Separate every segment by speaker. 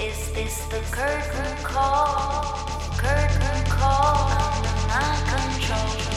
Speaker 1: Is this the curtain call? Curtain call under my control.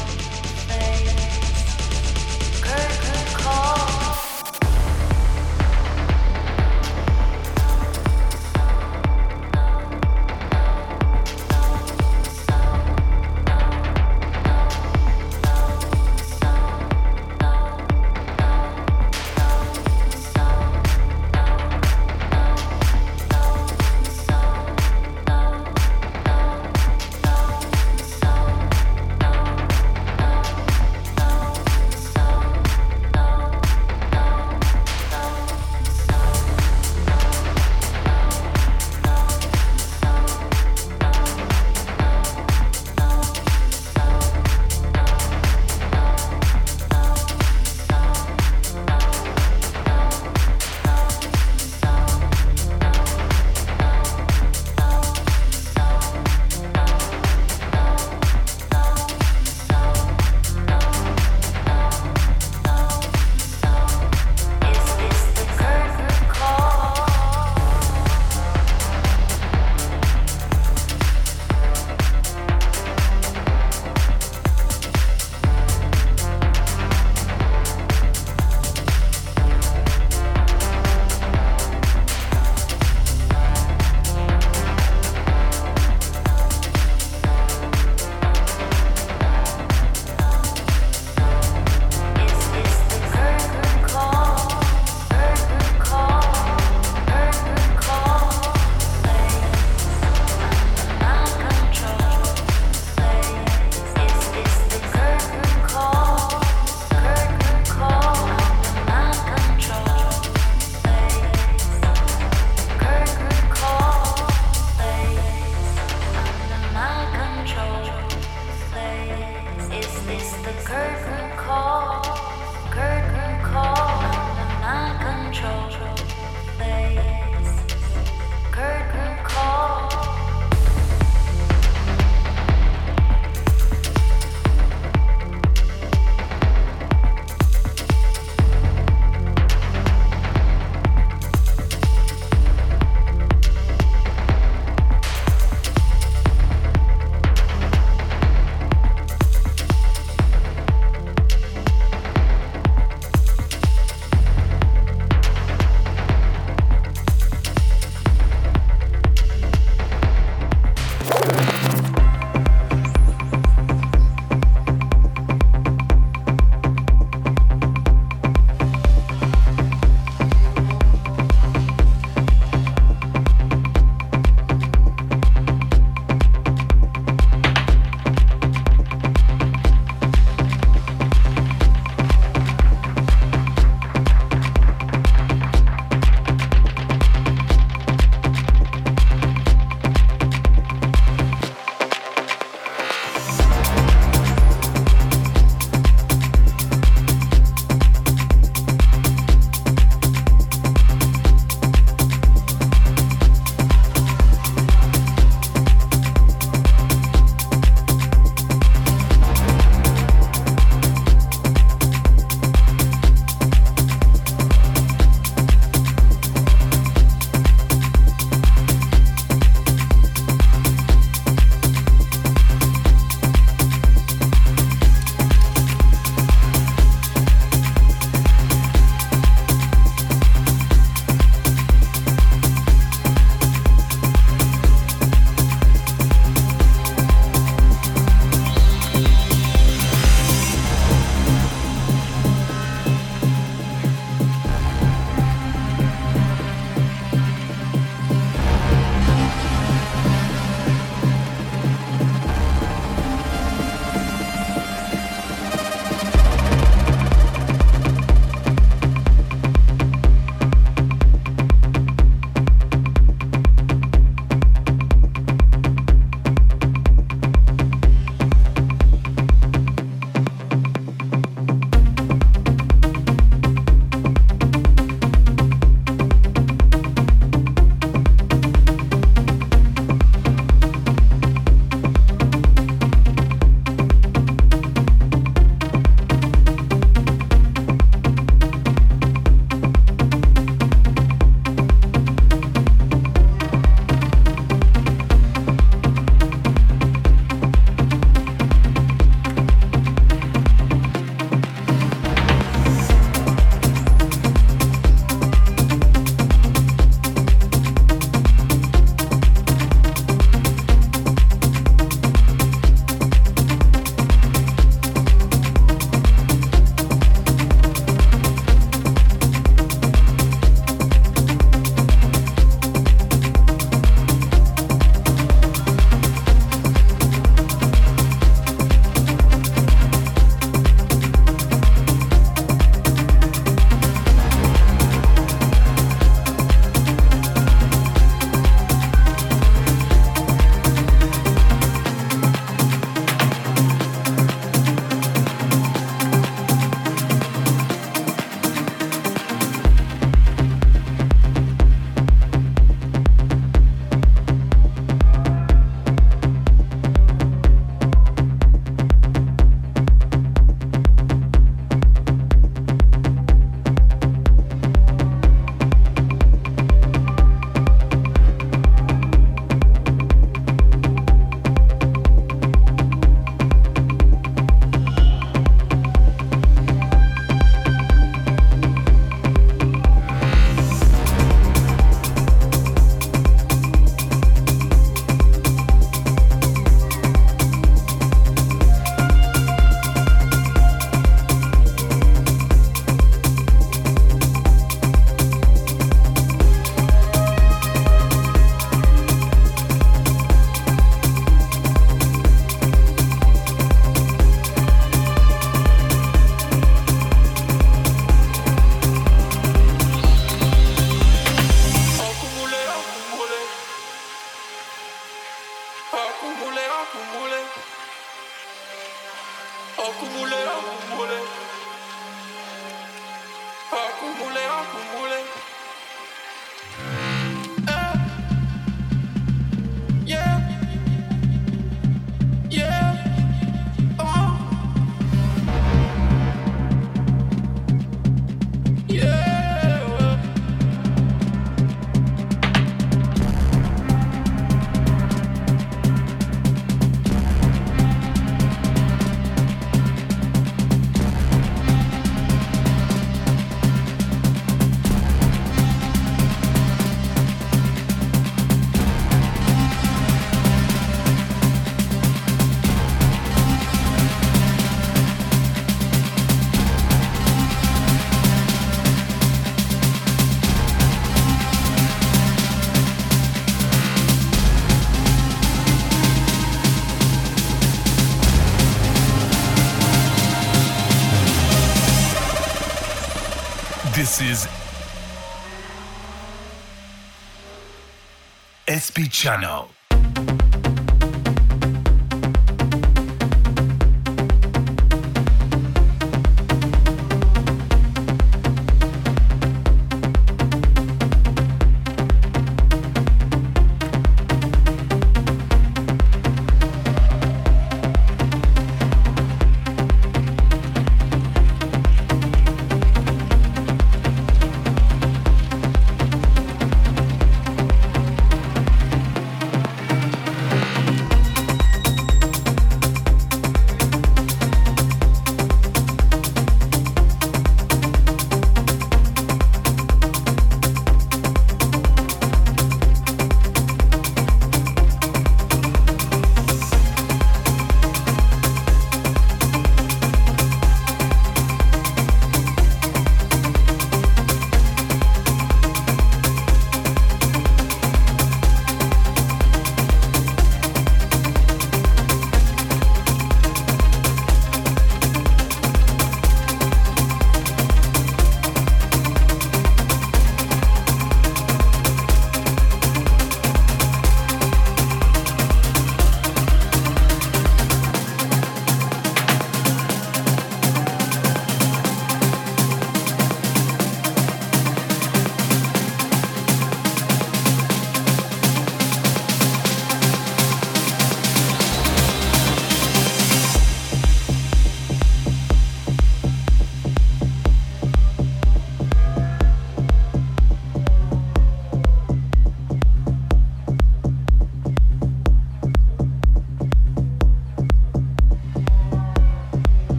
Speaker 2: Channel.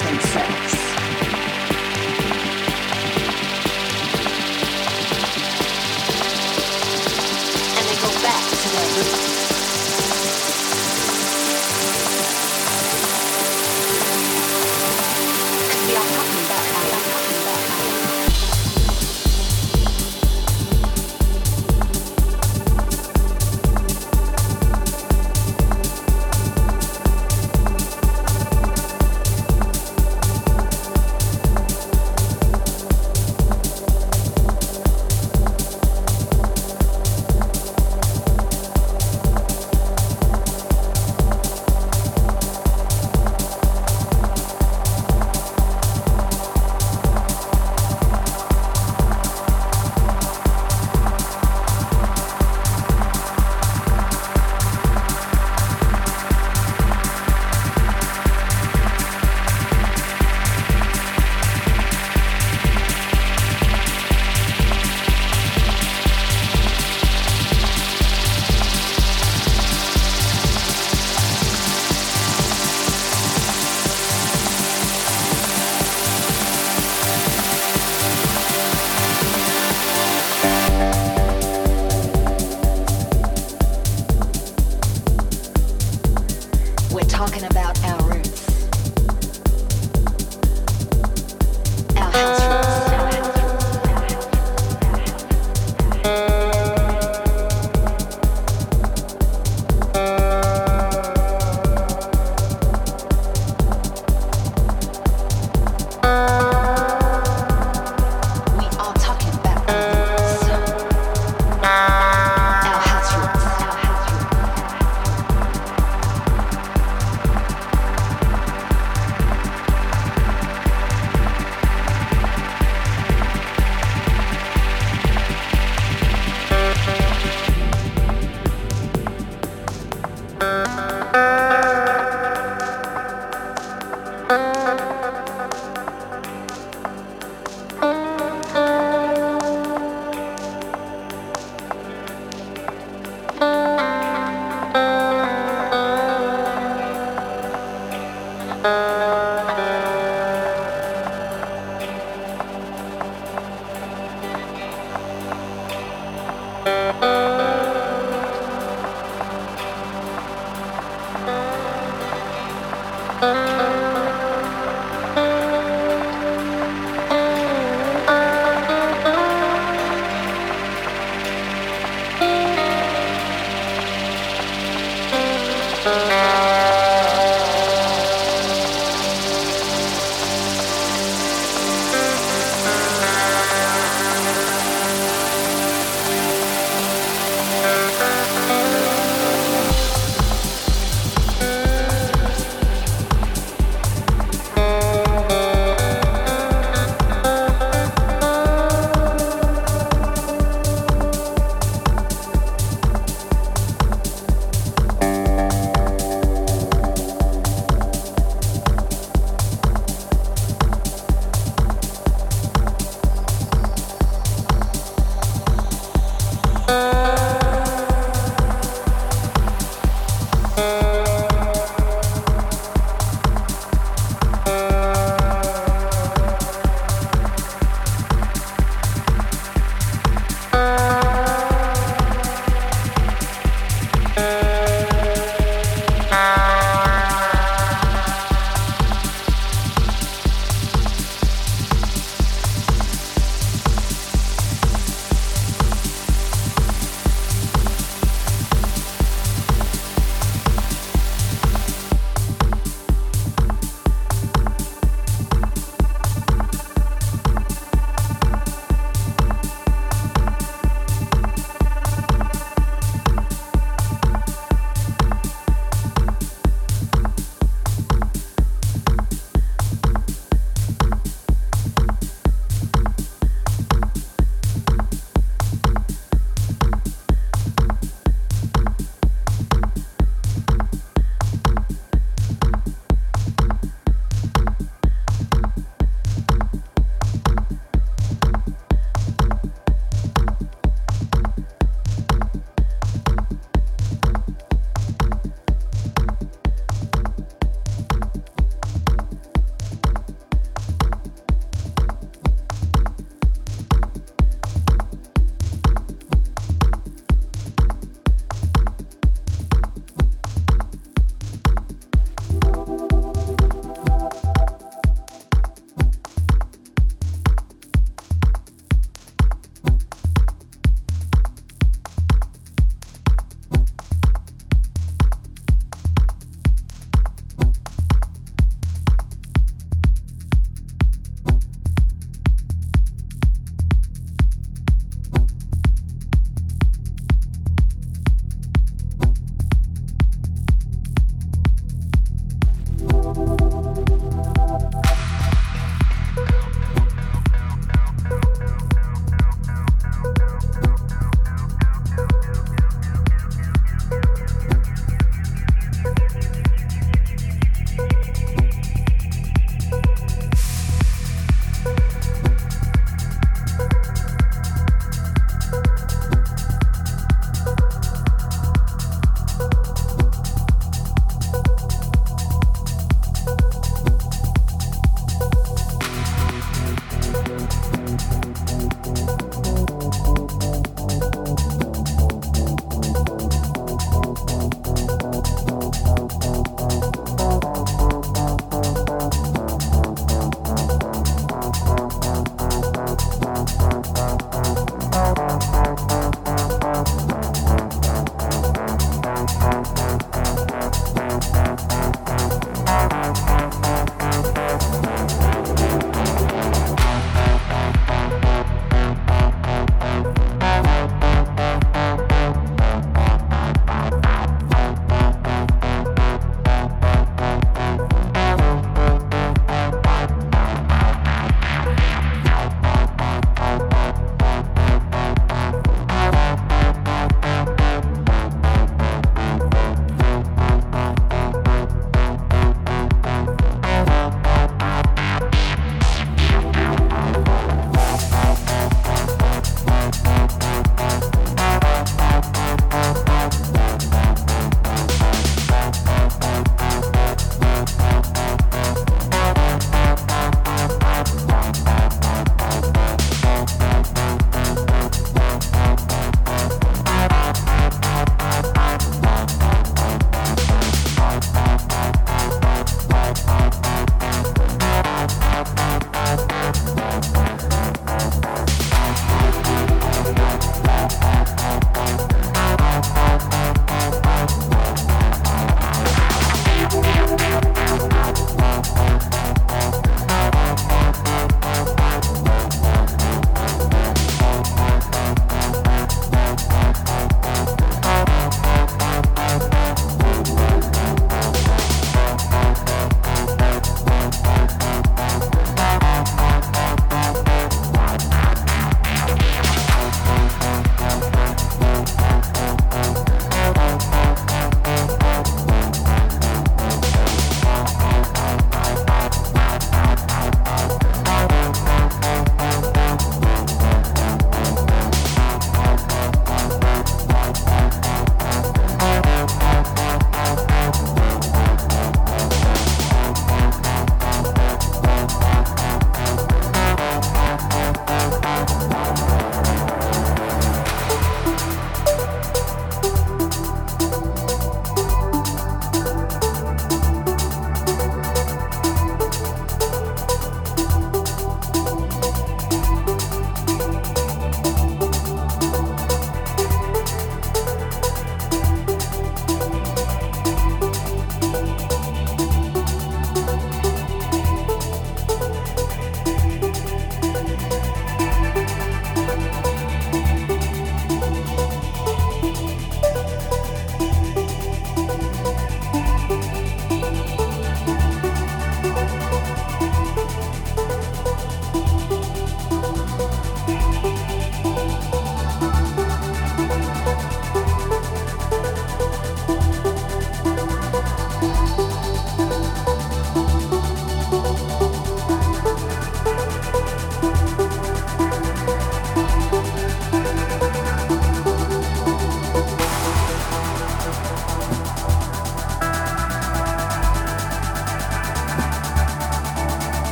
Speaker 3: themselves.